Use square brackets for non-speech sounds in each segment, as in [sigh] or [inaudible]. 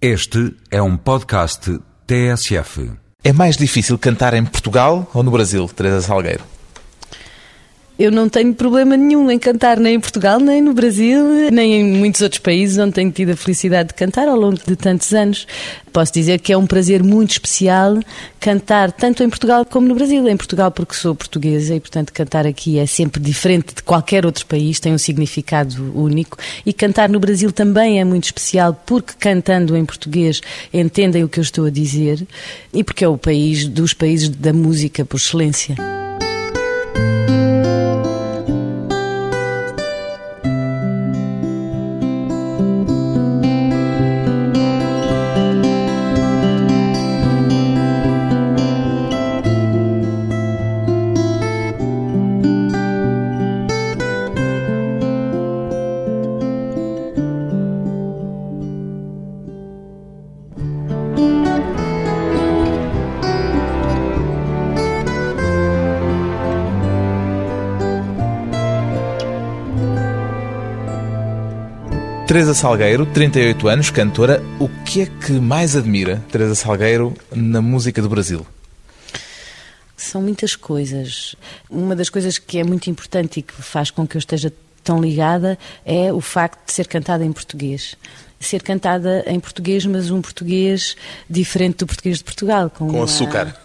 Este é um podcast TSF. É mais difícil cantar em Portugal ou no Brasil, Teresa Salgueiro? Eu não tenho problema nenhum em cantar nem em Portugal, nem no Brasil, nem em muitos outros países onde tenho tido a felicidade de cantar ao longo de tantos anos. Posso dizer que é um prazer muito especial cantar tanto em Portugal como no Brasil. Em Portugal porque sou portuguesa e, portanto, cantar aqui é sempre diferente de qualquer outro país, tem um significado único. E cantar no Brasil também é muito especial porque cantando em português entendem o que eu estou a dizer e porque é o país dos países da música por excelência. Teresa Salgueiro, 38 anos, cantora. O que é que mais admira, Teresa Salgueiro, na música do Brasil? São muitas coisas. Uma das coisas que é muito importante e que faz com que eu esteja tão ligada é o facto de ser cantada em português. Ser cantada em português, mas um português diferente do português de Portugal. Com, com uma... açúcar.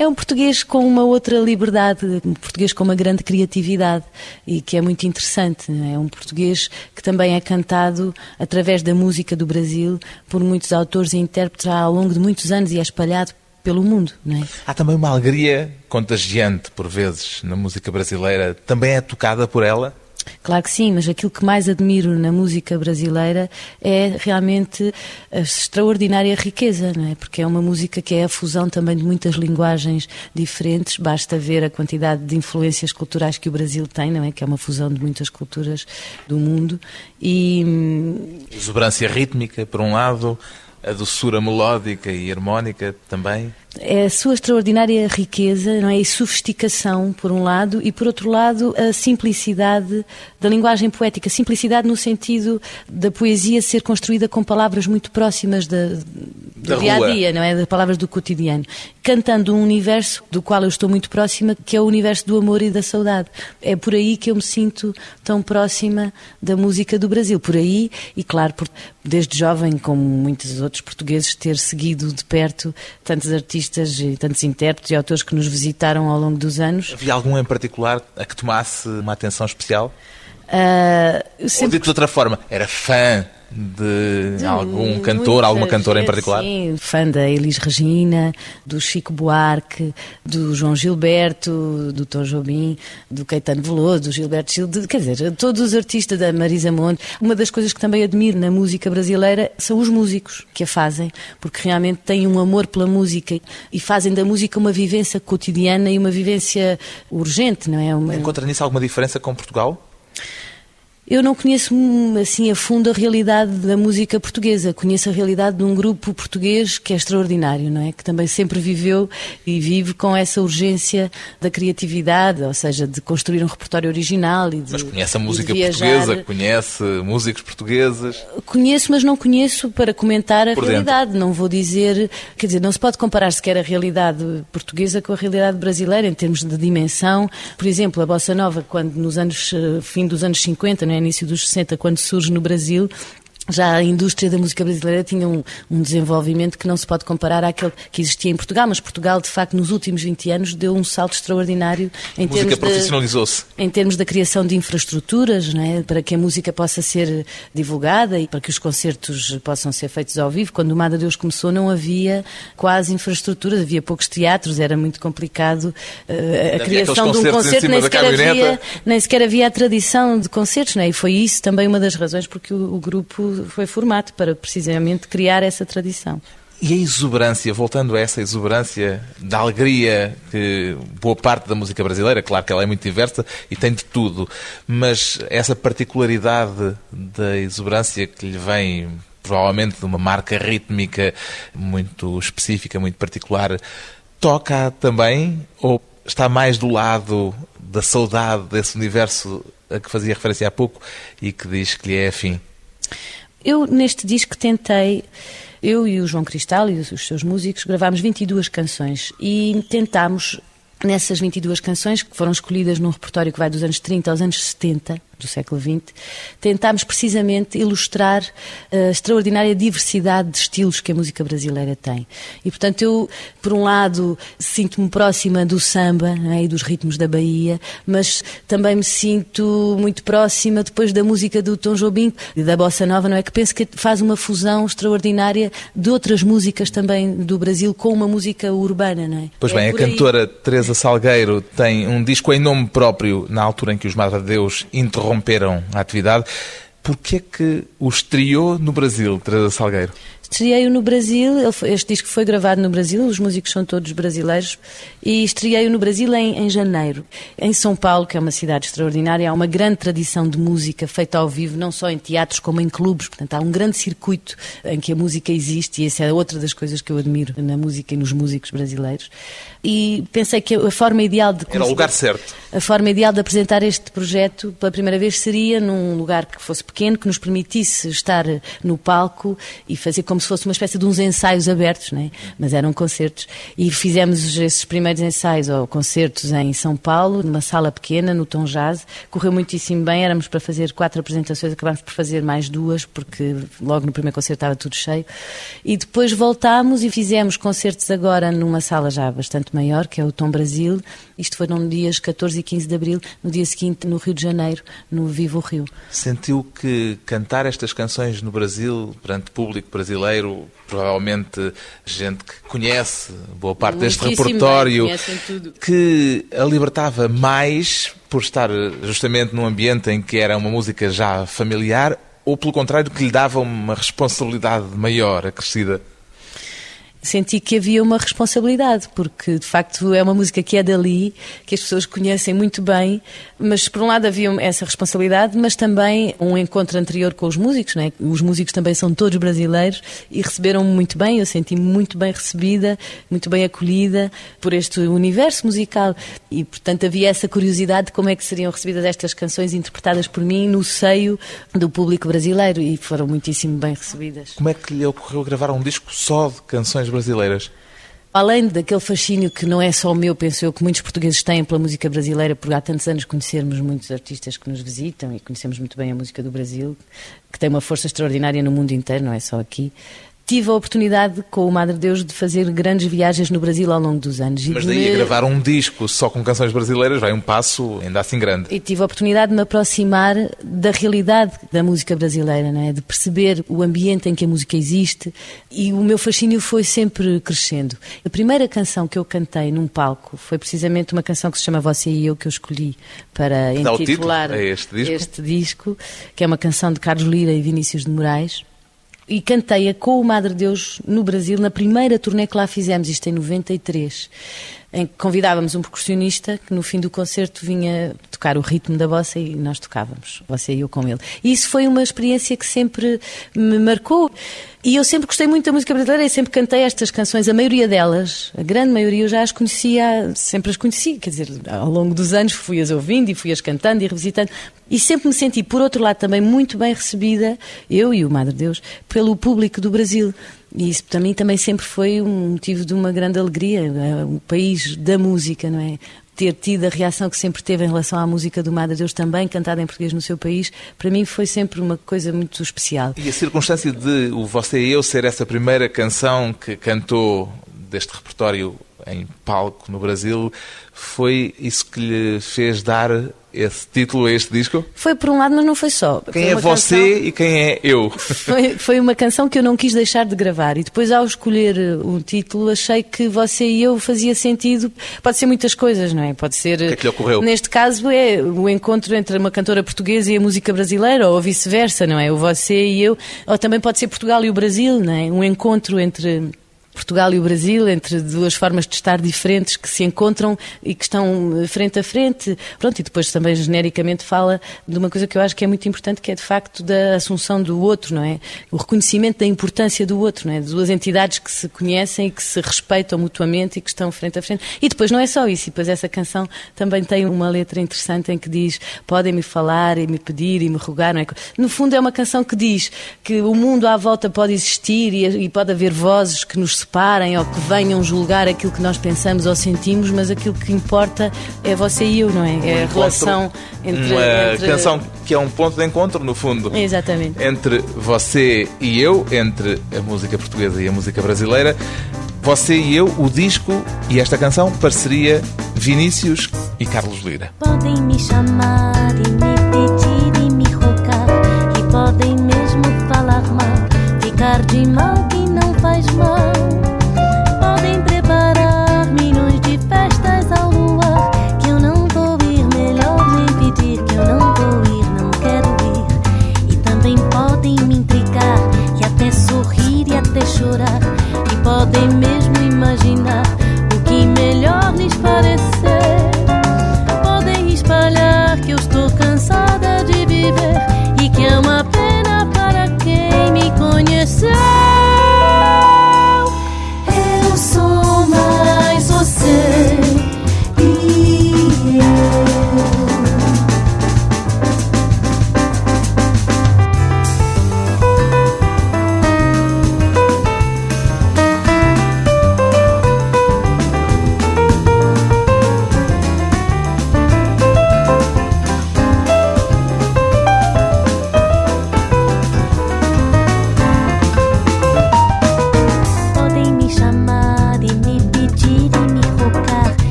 É um português com uma outra liberdade, um português com uma grande criatividade e que é muito interessante. É um português que também é cantado através da música do Brasil por muitos autores e intérpretes ao longo de muitos anos e é espalhado pelo mundo. É? Há também uma alegria contagiante, por vezes, na música brasileira. Também é tocada por ela? Claro que sim, mas aquilo que mais admiro na música brasileira é realmente a extraordinária riqueza, não é? Porque é uma música que é a fusão também de muitas linguagens diferentes, basta ver a quantidade de influências culturais que o Brasil tem, não é? Que é uma fusão de muitas culturas do mundo e... Hum, Exuberância rítmica, por um lado, a doçura melódica e harmónica também? É a sua extraordinária riqueza não é? e sofisticação, por um lado, e por outro lado, a simplicidade da linguagem poética. Simplicidade no sentido da poesia ser construída com palavras muito próximas da, do da dia a dia, não é? Das palavras do cotidiano. Cantando um universo do qual eu estou muito próxima, que é o universo do amor e da saudade. É por aí que eu me sinto tão próxima da música do Brasil. Por aí, e claro, por, desde jovem, como muitos outros portugueses, ter seguido de perto tantos artistas artistas e tantos intérpretes e autores que nos visitaram ao longo dos anos. Havia algum em particular a que tomasse uma atenção especial? Uh, sempre... Ou dito de outra forma, era fã de algum cantor, alguma cantora em particular? Sim, fã da Elis Regina, do Chico Buarque, do João Gilberto, do Tom Jobim, do Caetano Veloso, do Gilberto Gil, de, quer dizer, todos os artistas da Marisa Monte. Uma das coisas que também admiro na música brasileira são os músicos que a fazem, porque realmente têm um amor pela música e fazem da música uma vivência cotidiana e uma vivência urgente, não é? Uma... Encontra nisso alguma diferença com Portugal? Eu não conheço assim a fundo a realidade da música portuguesa. Conheço a realidade de um grupo português que é extraordinário, não é? Que também sempre viveu e vive com essa urgência da criatividade, ou seja, de construir um repertório original e de Mas conhece a música portuguesa, conhece músicos portugueses? Conheço, mas não conheço para comentar a Por realidade. Dentro. Não vou dizer, quer dizer, não se pode comparar sequer a realidade portuguesa com a realidade brasileira em termos de dimensão. Por exemplo, a bossa nova, quando nos anos eh, fim dos anos 50, não é? Início dos 60, quando surge no Brasil, já a indústria da música brasileira tinha um, um, desenvolvimento que não se pode comparar àquele que existia em Portugal, mas Portugal, de facto, nos últimos 20 anos deu um salto extraordinário em a música profissionalizou-se. Em termos da criação de infraestruturas, é? para que a música possa ser divulgada e para que os concertos possam ser feitos ao vivo. Quando o Mada Deus começou, não havia quase infraestruturas, havia poucos teatros, era muito complicado uh, a criação de um concerto, nem sequer, havia, nem sequer havia a tradição de concertos, é? e foi isso também uma das razões porque o, o grupo foi formado para precisamente criar essa tradição. E a exuberância, voltando a essa exuberância da alegria que boa parte da música brasileira, claro que ela é muito diversa e tem de tudo, mas essa particularidade da exuberância que lhe vem provavelmente de uma marca rítmica muito específica, muito particular, toca também ou está mais do lado da saudade desse universo a que fazia referência há pouco e que diz que lhe é afim? Eu, neste disco, tentei eu e o João Cristal e os seus músicos gravámos 22 canções. E tentámos nessas 22 canções que foram escolhidas num repertório que vai dos anos 30 aos anos 70 do século XX, tentámos precisamente ilustrar a extraordinária diversidade de estilos que a música brasileira tem. E, portanto, eu, por um lado, sinto-me próxima do samba é, e dos ritmos da Bahia, mas também me sinto muito próxima depois da música do Tom Jobim e da Bossa Nova, não é? Que penso que faz uma fusão extraordinária de outras músicas também do Brasil com uma música urbana, não é? Pois é bem, a cantora Teresa Salgueiro tem um disco em nome próprio na altura em que os Madre Deus interromperam interromperam a atividade. Porquê é que o estreou no Brasil, Teresa Salgueiro? Estreiei-o no Brasil, este disco foi gravado no Brasil, os músicos são todos brasileiros, e estreiei-o no Brasil em, em, janeiro. Em São Paulo, que é uma cidade extraordinária, há uma grande tradição de música feita ao vivo, não só em teatros como em clubes, portanto há um grande circuito em que a música existe, e essa é outra das coisas que eu admiro na música e nos músicos brasileiros. E pensei que a forma ideal de... Era o lugar certo. A forma ideal de apresentar este projeto pela primeira vez seria num lugar que fosse pequeno, que nos permitisse estar no palco e fazer como se fosse uma espécie de uns ensaios abertos, né? mas eram concertos. E fizemos esses primeiros ensaios ou concertos em São Paulo, numa sala pequena, no Tom Jazz. Correu muitíssimo bem, éramos para fazer quatro apresentações, acabámos por fazer mais duas, porque logo no primeiro concerto estava tudo cheio. E depois voltámos e fizemos concertos agora numa sala já bastante maior, que é o Tom Brasil. Isto foi nos dias 14 e 15 de abril, no dia seguinte no Rio de Janeiro, no Vivo Rio. Sentiu que cantar estas canções no Brasil, perante público brasileiro, brasileiro, provavelmente gente que conhece boa parte deste repertório, que a libertava mais por estar justamente num ambiente em que era uma música já familiar, ou pelo contrário, que lhe dava uma responsabilidade maior, acrescida? Senti que havia uma responsabilidade, porque de facto é uma música que é dali, que as pessoas conhecem muito bem, mas por um lado havia essa responsabilidade, mas também um encontro anterior com os músicos, não é? Os músicos também são todos brasileiros e receberam-me muito bem, eu senti-me muito bem recebida, muito bem acolhida por este universo musical e portanto havia essa curiosidade de como é que seriam recebidas estas canções interpretadas por mim no seio do público brasileiro e foram muitíssimo bem recebidas. Como é que lhe ocorreu gravar um disco só de canções brasileiras? Além daquele fascínio que não é só o meu, penso eu, que muitos portugueses têm pela música brasileira, por há tantos anos conhecermos muitos artistas que nos visitam e conhecemos muito bem a música do Brasil, que tem uma força extraordinária no mundo inteiro, não é só aqui tive a oportunidade com o Madre Deus de fazer grandes viagens no Brasil ao longo dos anos. Mas daí me... a gravar um disco só com canções brasileiras vai um passo ainda assim grande. E tive a oportunidade de me aproximar da realidade da música brasileira, né? de perceber o ambiente em que a música existe e o meu fascínio foi sempre crescendo. A primeira canção que eu cantei num palco foi precisamente uma canção que se chama Você e Eu, que eu escolhi para intitular este disco? este disco, que é uma canção de Carlos Lira e Vinícius de Moraes e cantei-a com o Madre Deus no Brasil, na primeira turnê que lá fizemos, isto em 93 em que convidávamos um percussionista que no fim do concerto vinha tocar o ritmo da bossa e nós tocávamos, você e eu com ele. E isso foi uma experiência que sempre me marcou. E eu sempre gostei muito da música brasileira e sempre cantei estas canções, a maioria delas, a grande maioria eu já as conhecia, sempre as conheci, quer dizer, ao longo dos anos fui-as ouvindo e fui-as cantando e revisitando. E sempre me senti, por outro lado, também muito bem recebida, eu e o Madre Deus, pelo público do Brasil. E isso para mim também sempre foi um motivo de uma grande alegria, é? o país da música, não é? Ter tido a reação que sempre teve em relação à música do Madre Deus também, cantada em português no seu país, para mim foi sempre uma coisa muito especial. E a circunstância de o Você e Eu ser essa primeira canção que cantou deste repertório em palco no Brasil, foi isso que lhe fez dar esse título a este disco? Foi por um lado, mas não foi só. Quem foi é você canção... e quem é eu? [laughs] Foi, foi uma canção que eu não quis deixar de gravar e depois ao escolher o título achei que você e eu fazia sentido. Pode ser muitas coisas, não é? Pode ser. O que é que lhe ocorreu? Neste caso é o encontro entre uma cantora portuguesa e a música brasileira ou vice-versa, não é? O você e eu. Ou também pode ser Portugal e o Brasil, não é? Um encontro entre Portugal e o Brasil, entre duas formas de estar diferentes que se encontram e que estão frente a frente. Pronto, e depois também genericamente fala de uma coisa que eu acho que é muito importante, que é de facto da assunção do outro, não é? O reconhecimento da importância do outro, não é? De duas entidades que se conhecem e que se respeitam mutuamente e que estão frente a frente. E depois não é só isso, e depois essa canção também tem uma letra interessante em que diz podem-me falar e me pedir e me rogar, não é? No fundo é uma canção que diz que o mundo à volta pode existir e, e pode haver vozes que nos separem ou que venham julgar aquilo que nós pensamos ou sentimos, mas aquilo que importa é você e eu, não é? É a relação entre. Uma entre... canção que é um ponto de encontro, no fundo. Exatamente. Entre você e eu, entre a música portuguesa e a música brasileira. Você e eu, o disco e esta canção, parceria Vinícius e Carlos Lira. Podem me chamar e me pedir e me rogar E podem mesmo falar mal Ficar de mal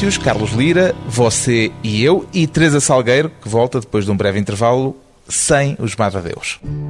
Vinícius, Carlos Lira, você e eu e Teresa Salgueiro, que volta depois de um breve intervalo, sem os Madadeus. De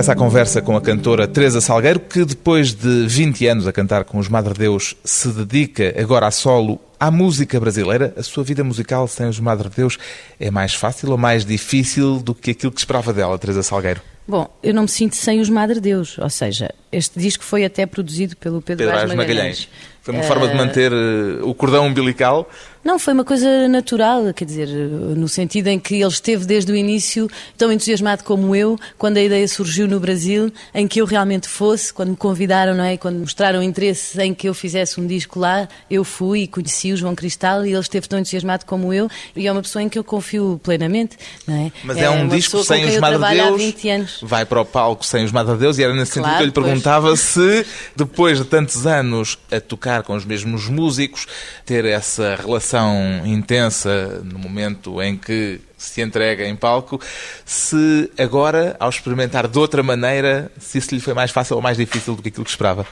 regresso à conversa com a cantora Teresa Salgueiro, que depois de 20 anos a cantar com os Madre Deus, se dedica agora a solo à música brasileira. A sua vida musical sem os Madre Deus é mais fácil ou mais difícil do que aquilo que esperava dela, Teresa Salgueiro? Bom, eu não me sinto sem os Madre Deus, ou seja, este disco foi até produzido pelo Pedro, Pedro Magalhães. Magalhães. Foi uma forma de manter eh, o cordão umbilical. Não, foi uma coisa natural, quer dizer, no sentido em que ele esteve desde o início tão entusiasmado como eu, quando a ideia surgiu no Brasil, em que eu realmente fosse, quando me convidaram, não é? Quando mostraram interesse em que eu fizesse um disco lá, eu fui e conheci o João Cristal e ele esteve tão entusiasmado como eu, e é uma pessoa em que eu confio plenamente, não é? Mas é, um uma disco sem os eu Madre trabalho há Deus. 20 anos. Vai para o palco sem os Madre Deus e era nesse sentido Claro, que eu lhe pois. perguntava se, depois de tantos anos a tocar com os mesmos músicos, ter essa relação intensa no momento em que se entrega em palco, se agora, ao experimentar de outra maneira, se isso lhe foi mais fácil ou mais difícil do que aquilo que esperava.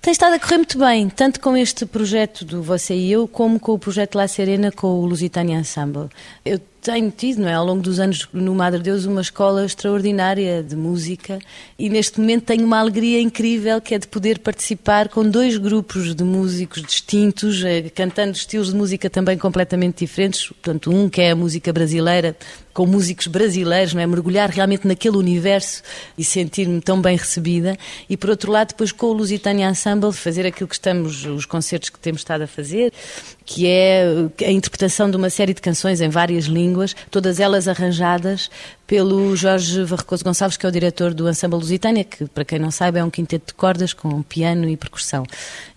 Tem estado a correr muito bem, tanto com este projeto do Você e Eu, como com o projeto La Serena com o Lusitânia Ensemble. Eu tenho tido, não é? Ao longo dos anos no Madre Deus, uma escola extraordinária de música e neste momento tenho uma alegria incrível que é de poder participar com dois grupos de músicos distintos, eh, cantando estilos de música também completamente diferentes. Portanto, um que é a música brasileira, com músicos brasileiros, não é? Mergulhar realmente naquele universo e sentir-me tão bem recebida. E por outro lado, depois com o Lusitânia Ensemble, fazer aquilo que estamos, os concertos que temos estado a fazer, que é a interpretação de uma série de canções em várias línguas, todas elas arranjadas pelo Jorge Varrocoso Gonçalves, que é o diretor do Ensemble Lusitânia, que, para quem não sabe, é um quinteto de cordas com piano e percussão.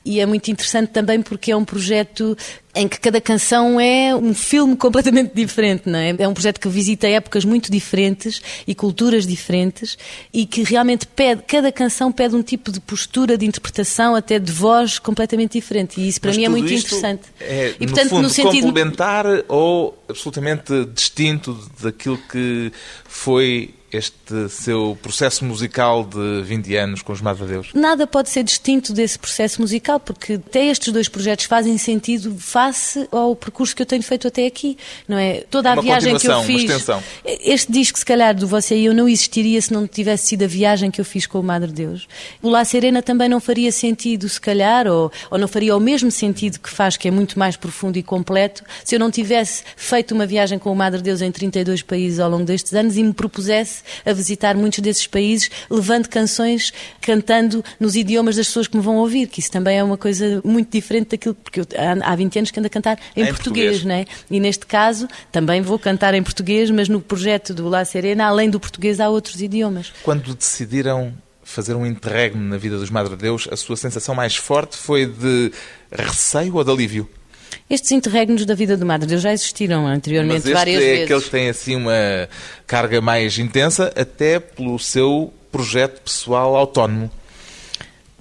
E é muito interessante também porque é um projeto em que cada canção é um filme completamente diferente, não é? É um projeto que visita épocas muito diferentes e culturas diferentes e que realmente pede, cada canção pede um tipo de postura, de interpretação, até de voz completamente diferente. E isso para Mas mim é muito interessante. É, e no fundo, complementar ou absolutamente distinto daquilo que foi este seu processo musical de 20 anos com os Madre Deus? Nada pode ser distinto desse processo musical, porque até estes dois projetos fazem sentido face ao percurso que eu tenho feito até aqui, não é? Toda a uma viagem que eu fiz. Este disco, se calhar, do Você e Eu não existiria se não tivesse sido a viagem que eu fiz com o Madre Deus. O La Serena também não faria sentido, se calhar, ou, ou não faria o mesmo sentido que faz, que é muito mais profundo e completo, se eu não tivesse feito uma viagem com o Madre Deus em 32 países ao longo destes anos e me propusesse a visitar muitos desses países, levando canções, cantando nos idiomas das pessoas que me vão ouvir, que isso também é uma coisa muito diferente daquilo, porque eu, há há 20 anos que ando a cantar em, português, português. não é? E neste caso também vou cantar em português, mas no projeto do La Serena, além do português, há outros idiomas. Quando decidiram fazer um interregno na vida dos Madre Deus, a sua sensação mais forte foi de receio ou de alívio? Estes interregnos da vida do Madre Deus já existiram anteriormente Mas este várias é vezes. aquele que tem assim uma carga mais intensa, até pelo seu projeto pessoal autónomo.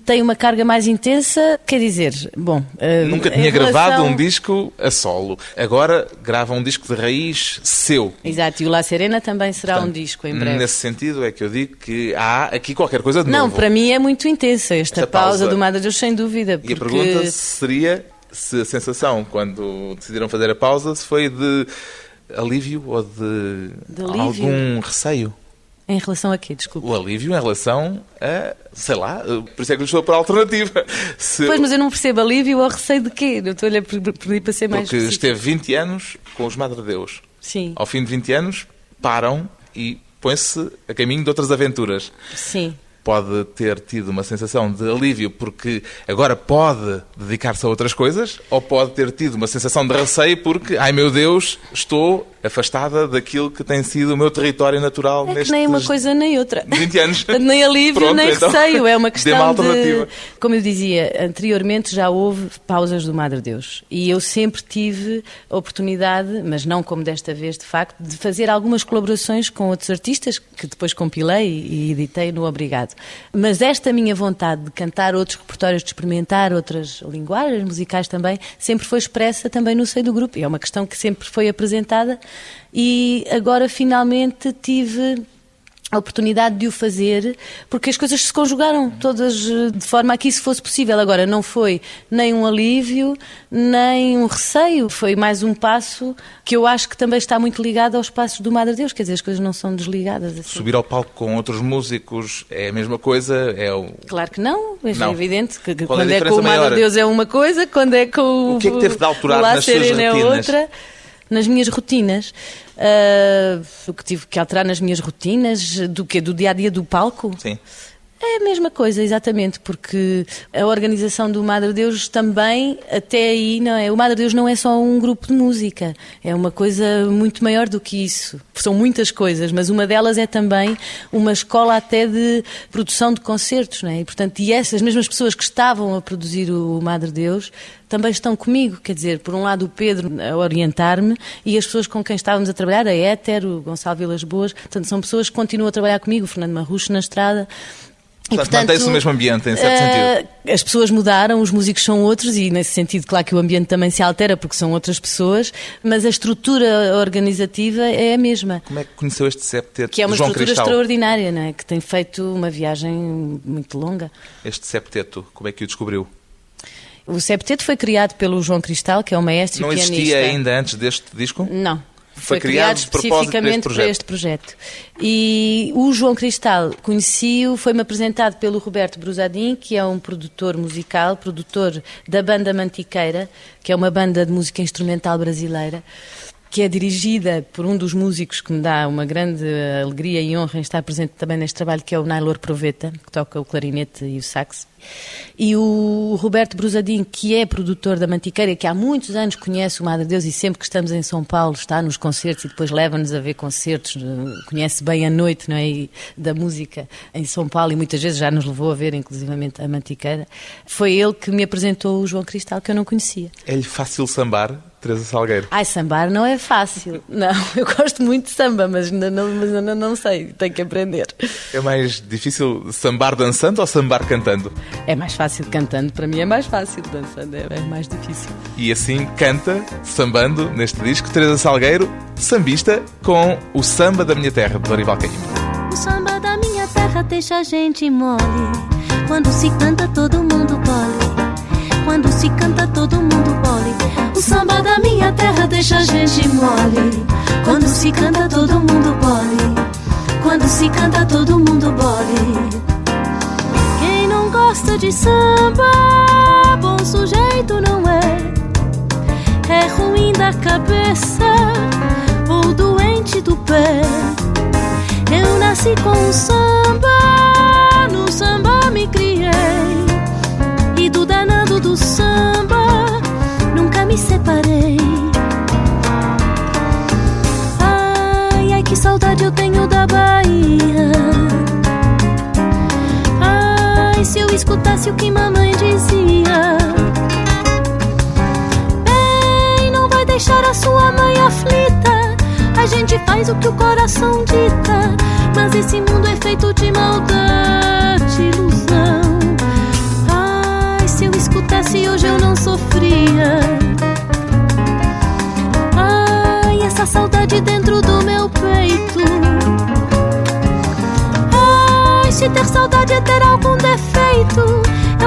Tem uma carga mais intensa, quer dizer, bom... eh, Nunca tinha gravado relação- um disco a solo. Agora grava um disco de raiz seu. Exato, e o La Serena também será um Portanto, disco em breve. Nesse sentido é que eu digo que há aqui qualquer coisa de Não, novo. para mim é muito intensa esta, Esta pausa, pausa. do Madre Deus, sem dúvida. E a porque- pergunta seria se a sensação, quando decidiram fazer a pausa, se foi de alívio ou de, De alívio? algum receio. Em relação a quê? Desculpe. O alívio em relação a, sei lá, por isso é que lhe estou para a alternativa. [laughs] Se- Pois, mas eu não percebo alívio ou receio de quê? Eu estou-lhe a pedir para ser mais porque específico. esteve 20 anos com os Madre Deus. Sim, Ao fim de 20 anos, param e põem-se a caminho de outras aventuras. sim. Pode ter tido uma sensação de alívio porque agora pode dedicar-se a outras coisas, ou pode ter tido uma sensação de receio porque, ai meu Deus, estou afastada daquilo que tem sido o meu território natural É nestes nem uma coisa nem outra. 20 anos. [laughs] Nem alívio, Pronto, nem então, receio. É uma [laughs] questão alternativa. de... Como eu dizia, anteriormente já houve pausas do Madre Deus. E eu sempre tive a oportunidade, mas não como desta vez, de facto, de fazer algumas colaborações com outros artistas, que depois compilei e editei no Obrigado. Mas esta minha vontade de cantar outros repertórios, de experimentar outras linguagens musicais também, sempre foi expressa também no seio do grupo. E é uma questão que sempre foi apresentada. E agora, finalmente, tive a oportunidade de o fazer, porque as coisas se conjugaram todas eh, de forma a que isso fosse possível. Agora, não foi nem um alívio, nem um receio, foi mais um passo que eu acho que também está muito ligado aos passos do Madre Deus, quer dizer, as coisas não são desligadas. Assim. Subir ao palco com outros músicos é a mesma coisa? É o... Claro que não, é Não. evidente que, que é quando é, com diferença o Madre maior? Deus é uma coisa, quando é com o, O que é que teve de alterar nas suas é outra. Nas minhas rotinas, Ah, o que tive que alterar nas minhas rotinas, do que do dia a dia do palco, Sim. É a mesma coisa, exatamente, porque a organização do Madre Deus também, até aí, não é? O Madre Deus não é só um grupo de música, é uma coisa muito maior do que isso. São muitas coisas, mas uma delas é também uma escola até de produção de concertos, não é? E, portanto, e essas mesmas pessoas que estavam a produzir o Madre Deus também estão comigo, quer dizer, por um lado o Pedro a orientar-me e as pessoas com quem estávamos a trabalhar, a Éter, o Gonçalo Vilas Boas, portanto, são pessoas que continuam a trabalhar comigo, o Fernando Marrucho na estrada. E, Portanto, mantém-se o mesmo ambiente, em certo eh, sentido. As pessoas mudaram, os músicos são outros e, nesse sentido, claro que o ambiente também se altera porque são outras pessoas, mas a estrutura organizativa é a mesma. Como é que conheceu este septeto Que é uma João estrutura Cristal? extraordinária, não é? que tem feito uma viagem muito longa. Este septeto, como é que o descobriu? O septeto foi criado pelo João Cristal, que é o maestro Não e pianista. existia ainda antes deste disco? Não. Foi, criado, criado este especificamente para este projeto. E o João Cristal, conheci-o, foi-me apresentado pelo Roberto Brusadin, que é um produtor musical, produtor da banda Mantiqueira, que é uma banda de música instrumental brasileira, que é dirigida por um dos músicos que me dá uma grande alegria e honra em estar presente também neste trabalho, que é o Nailor Proveta, que toca o clarinete e o sax. E o Roberto Brusadin, que é produtor da Mantiqueira, que há muitos anos conhece o Madre Deus e sempre que estamos em São Paulo está nos concertos e depois leva-nos a ver concertos, eh, conhece bem a noite não é? Da música em São Paulo e muitas vezes já nos levou a ver, inclusivamente, a Mantiqueira. Foi ele que me apresentou o João Cristal, que eu não conhecia. É-lhe fácil sambar, Teresa Salgueiro? Ai, sambar não é fácil. Não, [laughs] eu gosto muito de samba, mas ainda não, mas ainda não sei, tenho que aprender. É mais difícil sambar dançando ou sambar cantando? É mais fácil cantando, para mim é mais fácil, dançando é é mais difícil. E assim canta, sambando, neste disco, Teresa Salgueiro, sambista, com o Samba da Minha Terra, de Dorival Caymmi. O samba da minha terra deixa a gente mole. Quando se canta, todo mundo bole. Quando se canta, todo mundo bole. O samba da minha terra deixa a gente mole. Quando se canta, todo mundo bole. Quando se canta, todo mundo bole. Quem não gosta de samba, bom sujeito não é. É ruim da cabeça ou doente do pé. Eu nasci com o samba, escutasse o que mamãe dizia. Bem, não vai deixar a sua mãe aflita. A gente faz o que o coração dita. Mas esse mundo é feito de maldade, ilusão.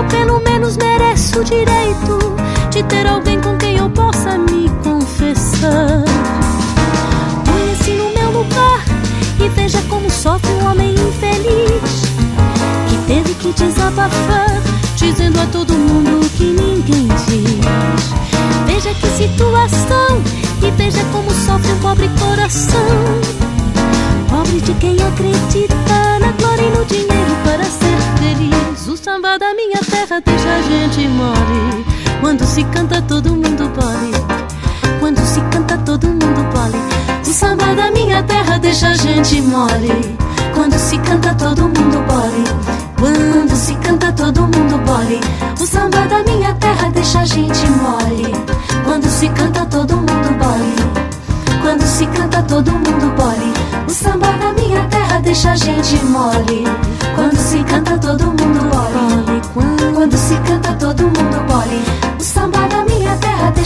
Pelo menos mereço o direito de ter alguém com quem eu possa me confessar. Põe-se no meu lugar e veja como sofre um homem infeliz que teve que desabafar, dizendo a todo mundo o que ninguém diz. Veja que situação e veja como sofre um pobre coração. Pobre de quem acredita na glória e no dinheiro para ser feliz. O samba da minha terra deixa a gente mole. Quando se canta, todo mundo pode. Quando se canta, todo mundo pode. O samba da minha terra deixa a gente mole. Quando se canta, todo mundo pode. Quando se canta, todo mundo bole. O samba da minha terra deixa a gente mole. Quando se canta, todo mundo bole. Quando se canta, todo mundo. O samba da minha terra deixa a gente mole. Quando se canta, todo mundo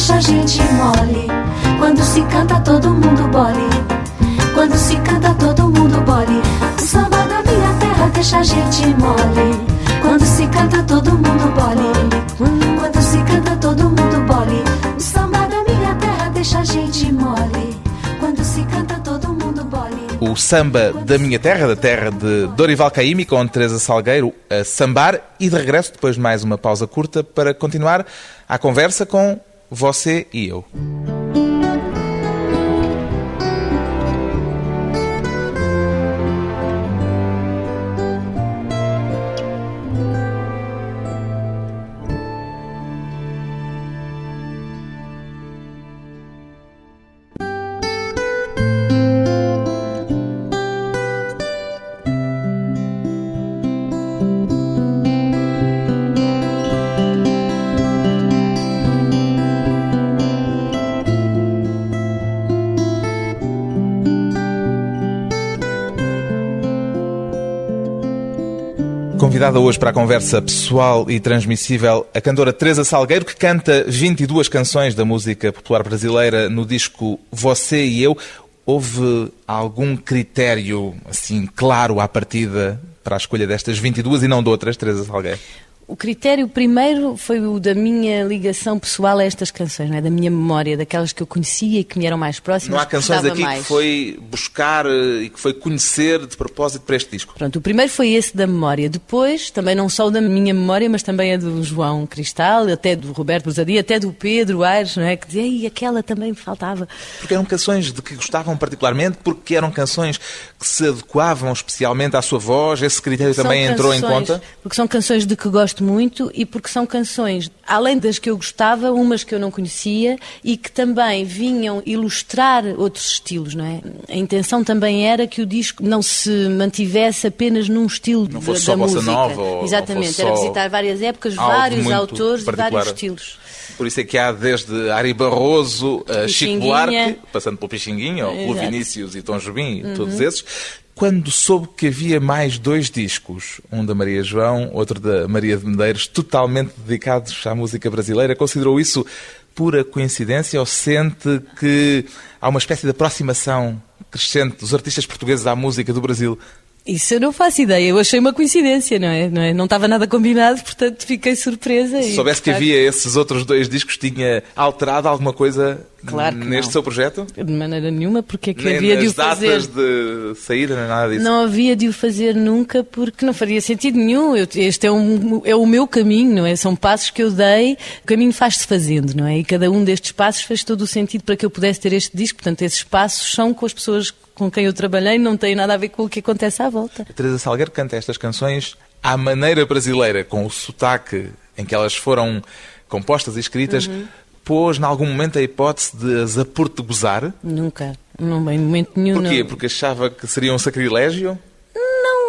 deixa a gente mole. Quando se canta, todo mundo bole. Quando se canta, todo mundo bole. O samba da minha terra deixa a gente mole. Quando se canta, todo mundo bole. Quando se canta, todo mundo bole. O samba da minha terra deixa a gente mole. Quando se canta, todo mundo bole. O Samba da Minha Terra, da terra de Dorival Caymmi, com Teresa Salgueiro a sambar e de regresso, depois de mais uma pausa curta, para continuar a conversa com você e eu. Convidada hoje para a conversa pessoal e transmissível a cantora Teresa Salgueiro, que canta 22 canções da música popular brasileira no disco Você e Eu. Houve algum critério, assim, claro à partida para a escolha destas 22 e não de outras, Teresa Salgueiro? O critério primeiro foi o da minha ligação pessoal a estas canções, não é? da minha memória, daquelas que eu conhecia e que me eram mais próximas. Não há canções gostava aqui mais. que foi buscar eh, e que foi conhecer de propósito para este disco. Pronto, o primeiro foi esse da memória. Depois, também não só o da minha memória, mas também a do João Cristal, até do Roberto Brusadia, até do Pedro Aires, não é? Que dizia, "Ei, aquela também me faltava. Porque eram canções de que gostavam particularmente, porque eram canções que se adequavam especialmente à sua voz, esse critério também entrou em conta? Porque são canções de que gosto muito e porque são canções, além das que eu gostava, umas que eu não conhecia e que também vinham ilustrar outros estilos, não é? A intenção também era que o disco não se mantivesse apenas num estilo Não da- fosse da só bossa música. nova ou Exatamente, era visitar várias épocas, vários autores particular. vários estilos. Por isso é que há desde Ari Barroso, a Chico. Buarque, passando pelo Pixinguinha, ou pelo. Uhum. Vinícius e Tom Jobim, e todos esses. Quando soube que havia mais dois discos, um da Maria João, outro da Maria de Medeiros, totalmente dedicados à música brasileira, considerou isso pura coincidência ou sente que há uma espécie de aproximação crescente dos artistas portugueses à música do Brasil? Isso eu não faço ideia, eu achei uma coincidência, não é? Não, é? não estava nada combinado, portanto fiquei surpresa. Se e, soubesse que facto, havia esses outros dois discos, tinha alterado alguma coisa Claro que neste não. seu projeto? De maneira nenhuma, porque é que Nem havia de o fazer. datas de saída, nem nada disso. Não havia de o fazer nunca porque não faria sentido nenhum. Eu- este é, um, é o meu caminho, não é? São passos que eu dei. O caminho faz-se fazendo, não é? E cada um destes passos fez todo o sentido para que eu pudesse ter este disco. Portanto, esses passos são com as pessoas com quem eu trabalhei, não têm nada a ver com o que acontece à volta. A Teresa Salgueiro canta estas canções à maneira brasileira, com o sotaque em que elas foram compostas e escritas. Uhum. Pôs, em algum momento, a hipótese de as aportuguesar. Nunca. Não, em momento nenhum. Porquê? não. Porque achava que seria um sacrilégio?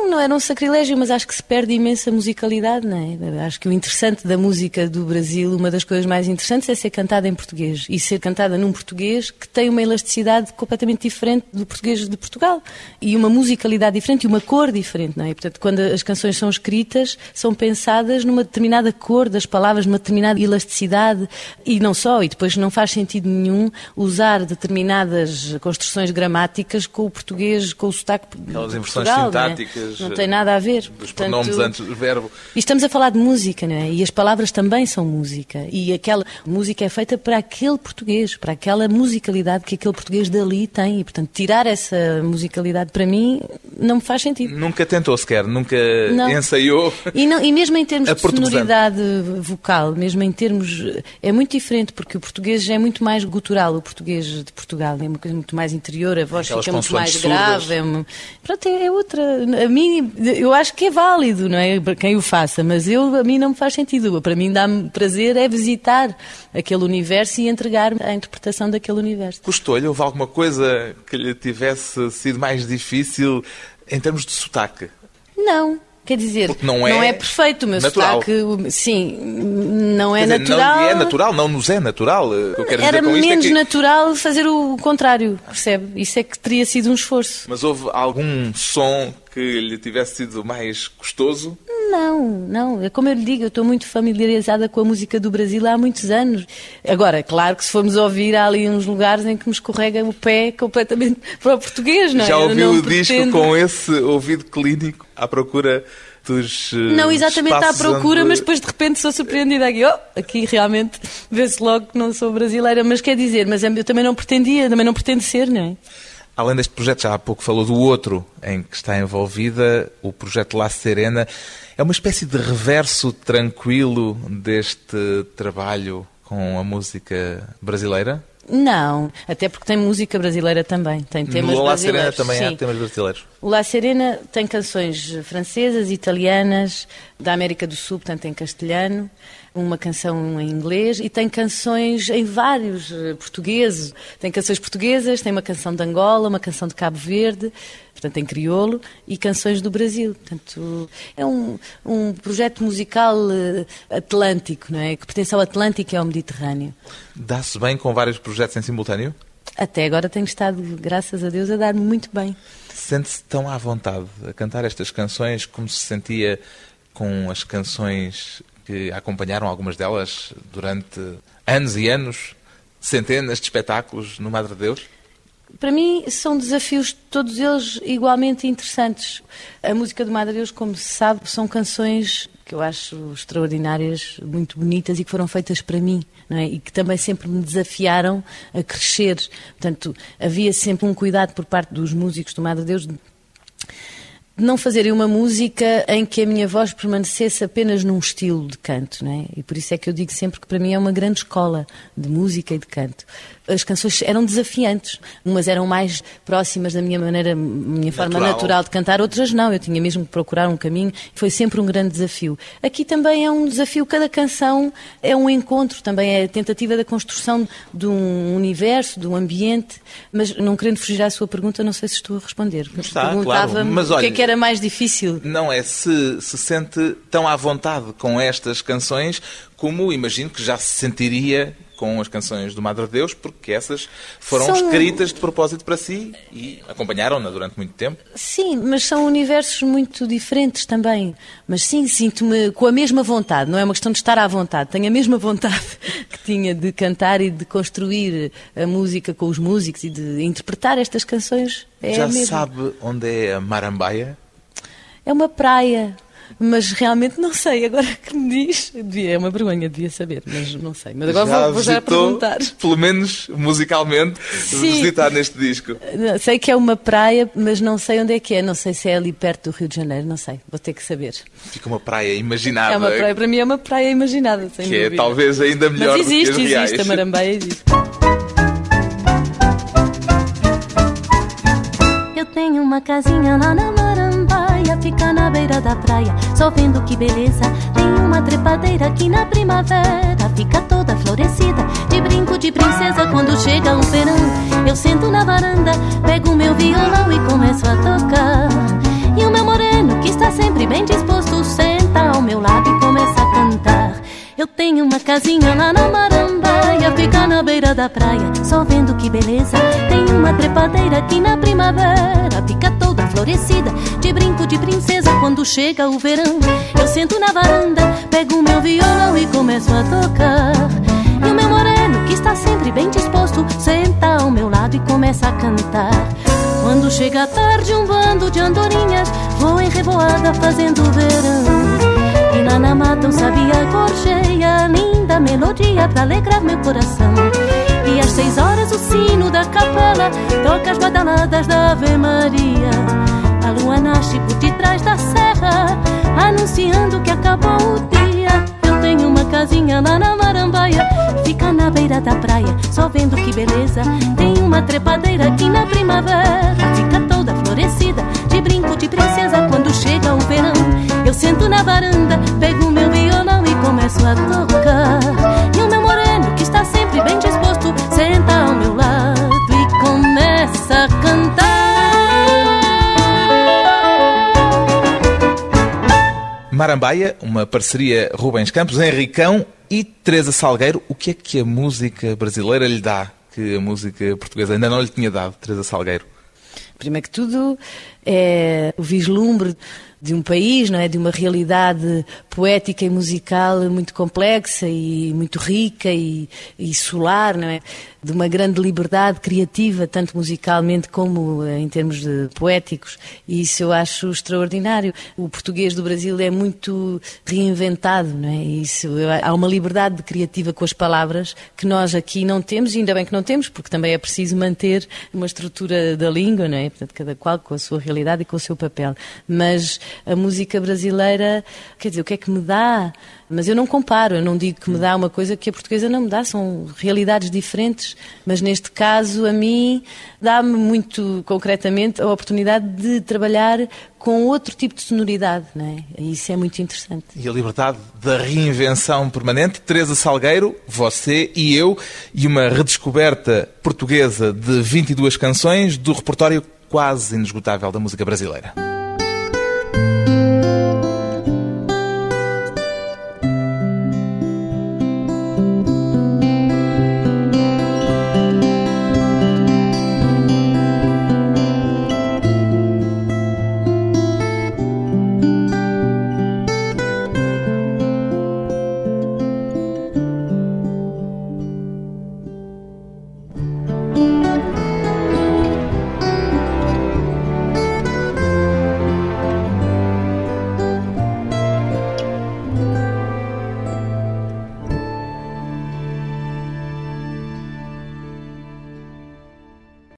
Não, não era um sacrilégio, mas acho que se perde imensa musicalidade, não é? Acho que o interessante da música do Brasil, uma das coisas mais interessantes é ser cantada em português. E ser cantada num português que tem uma elasticidade completamente diferente do português de Portugal. E uma musicalidade diferente e uma cor diferente, não é? Portanto, quando as canções são escritas, são pensadas numa determinada cor das palavras, numa determinada elasticidade. E não só, e depois não faz sentido nenhum usar determinadas construções gramáticas com o português, com o sotaque Aquelas inversões Portugal, é? Não tem nada a ver. Dos Portanto, pronomes antes do verbo. E estamos a falar de música, não é? E as palavras também são música. E aquela música é feita para aquele português, para aquela musicalidade que aquele português dali tem. E, portanto, tirar essa musicalidade para mim não me faz sentido. Nunca tentou sequer, nunca Não. ensaiou. E, não- e mesmo em termos [laughs] de sonoridade vocal, mesmo em termos. É muito diferente, porque o português é muito mais gutural, o português de Portugal. É uma coisa muito mais interior, a voz Aquelas fica muito mais surdas. grave. É, uma- pronto, é, é outra. A mim, eu acho que é válido, não é? Para quem o faça, mas eu, a mim não me faz sentido. Para mim, dá-me prazer é visitar aquele universo e entregar a interpretação daquele universo. Custou-lhe? Houve alguma coisa que lhe tivesse sido mais difícil em termos de sotaque? Não. Quer dizer, Porque não é perfeito, o meu natural. sotaque, sim, não é dizer, natural. Não é natural, não nos é natural. Era isto menos é que... natural fazer o contrário, percebe? Isso é que teria sido um esforço. Mas houve algum som que lhe tivesse sido mais custoso? Não, não. É como eu lhe digo, eu estou muito familiarizada com a música do Brasil há muitos anos. Agora, é claro que se formos ouvir, há ali uns lugares em que me escorrega o pé completamente [laughs] para o português, não é? Já ouviu o disco pretendo- com esse ouvido clínico à procura dos. eh, Não exatamente à procura, onde- mas depois de repente sou surpreendida aqui. Oh, aqui realmente vê-se logo que não sou brasileira. Mas quer dizer, mas eu também não pretendia, também não pretendo ser, não é? Além deste projeto, já há pouco falou do outro em que está envolvida, o projeto La Serena. É uma espécie de reverso tranquilo deste trabalho com a música brasileira? Não, até porque tem música brasileira também, tem temas no La Serena também há sim. temas brasileiros. O La Serena tem canções francesas, italianas, da América do Sul, portanto em castelhano, uma canção em inglês e tem canções em vários eh, portugueses. Tem canções portuguesas, tem uma canção de Angola, uma canção de Cabo Verde, portanto em crioulo, e canções do Brasil. Portanto, é um, um projeto musical eh, atlântico, não é? Que pertence ao Atlântico e ao Mediterrâneo. Dá-se bem com vários projetos em simultâneo? Até agora tenho estado, graças a Deus, a dar-me muito bem. Sente-se tão à vontade a cantar estas canções como se sentia com as canções que acompanharam algumas delas durante anos e anos, centenas de espetáculos no Madre Deus? Para mim, são desafios, todos eles igualmente interessantes. A música do Madre Deus, como se sabe, são canções que eu acho extraordinárias, muito bonitas e que foram feitas para mim, não é? E que também sempre me desafiaram a crescer. Portanto, havia sempre um cuidado por parte dos músicos do Madre Deus de não fazerem uma música em que a minha voz permanecesse apenas num estilo de canto, não é? E por isso é que eu digo sempre que para mim é uma grande escola de música e de canto. As canções eram desafiantes, umas eram mais próximas da minha maneira, minha forma Natural. natural de cantar, outras não. Eu tinha mesmo que procurar um caminho, foi sempre um grande desafio. Aqui também é um desafio, cada canção é um encontro, também é a tentativa da construção de um universo, de um ambiente, mas não querendo fugir à sua pergunta, não sei se estou a responder. Está, Perguntava-me claro. Mas o que é que era mais difícil. Não é se se sente tão à vontade com estas canções como imagino que já se sentiria com as canções do Madre Deus, porque essas foram São- escritas de propósito para si e acompanharam-na durante muito tempo. Sim, mas são universos muito diferentes também. Mas sim, sinto-me com a mesma vontade. Não é uma questão de estar à vontade. Tenho a mesma vontade [laughs] que tinha de cantar e de construir a música com os músicos e de interpretar estas canções. É já sabe onde é a Marambaia? É uma praia. Mas realmente não sei, agora [laughs] que me diz, devia, é uma vergonha, devia saber, mas não sei. Mas agora já vou, vou já perguntar. pelo menos musicalmente, Sim. visitar neste disco. Sei que é uma praia, mas não sei onde é que é. Não sei se é ali perto do Rio de Janeiro, não sei. Vou ter que saber. Fica uma praia imaginada. É uma praia, para mim é uma praia imaginada, sem Que é dúvida. talvez ainda melhor Mas do que existe, as reais. existe, a Marambaia existe. Eu tenho uma casinha lá na Marambaia, fica na beira da praia, só vendo que beleza. Tem uma trepadeira aqui na primavera, fica toda florescida, de brinco de princesa quando chega o verão. Eu sento na varanda, pego meu violão e começo a tocar. E o meu moreno, que está sempre bem disposto, senta ao meu lado e começa a cantar. Eu tenho uma casinha lá na Marambaia, fica na beira da praia, só vendo que beleza. Tem uma trepadeira aqui na primavera, fica florescida, de brinco de princesa quando chega o verão. Eu sento na varanda, pego meu violão e começo a tocar. E o meu moreno, que está sempre bem disposto, senta ao meu lado e começa a cantar. Quando chega a tarde, um bando de andorinhas voa em revoada fazendo verão. E lá na mata um sabia gorjeia, linda melodia pra alegrar meu coração. E às seis horas o sino da capela toca as badaladas da Ave Maria. A lua nasce por detrás da serra, anunciando que acabou o dia. Eu tenho uma casinha lá na Marambaia, fica na beira da praia, só vendo que beleza. Tem uma trepadeira aqui na primavera, fica toda florescida, de brinco de princesa quando chega o verão. Eu sento na varanda, pego meu violão e começo a tocar. Marambaia, uma parceria Rubens Campos, Henricão e Teresa Salgueiro. O que é que a música brasileira lhe dá que a música portuguesa ainda não lhe tinha dado, Teresa Salgueiro? Primeiro que tudo, é o vislumbre de um país, não é? De uma realidade poética e musical muito complexa e muito rica e, e solar, não é? De uma grande liberdade criativa, tanto musicalmente como eh, em termos poéticos. E isso eu acho extraordinário. O português do Brasil é muito reinventado, não é? Isso, há uma liberdade criativa com as palavras que nós aqui não temos, e ainda bem que não temos, porque também é preciso manter uma estrutura da língua, não é? Portanto, cada qual com a sua realidade e com o seu papel. Mas a música brasileira, quer dizer, o que é que me dá? Mas eu não comparo, eu não digo que me dá uma coisa que a portuguesa não me dá, são realidades diferentes. Mas neste caso, a mim, dá-me muito concretamente a oportunidade de trabalhar com outro tipo de sonoridade, não é? E isso é muito interessante. E a liberdade da reinvenção permanente. Teresa Salgueiro, você e eu, e uma redescoberta portuguesa de 22 canções do repertório quase inesgotável da música brasileira.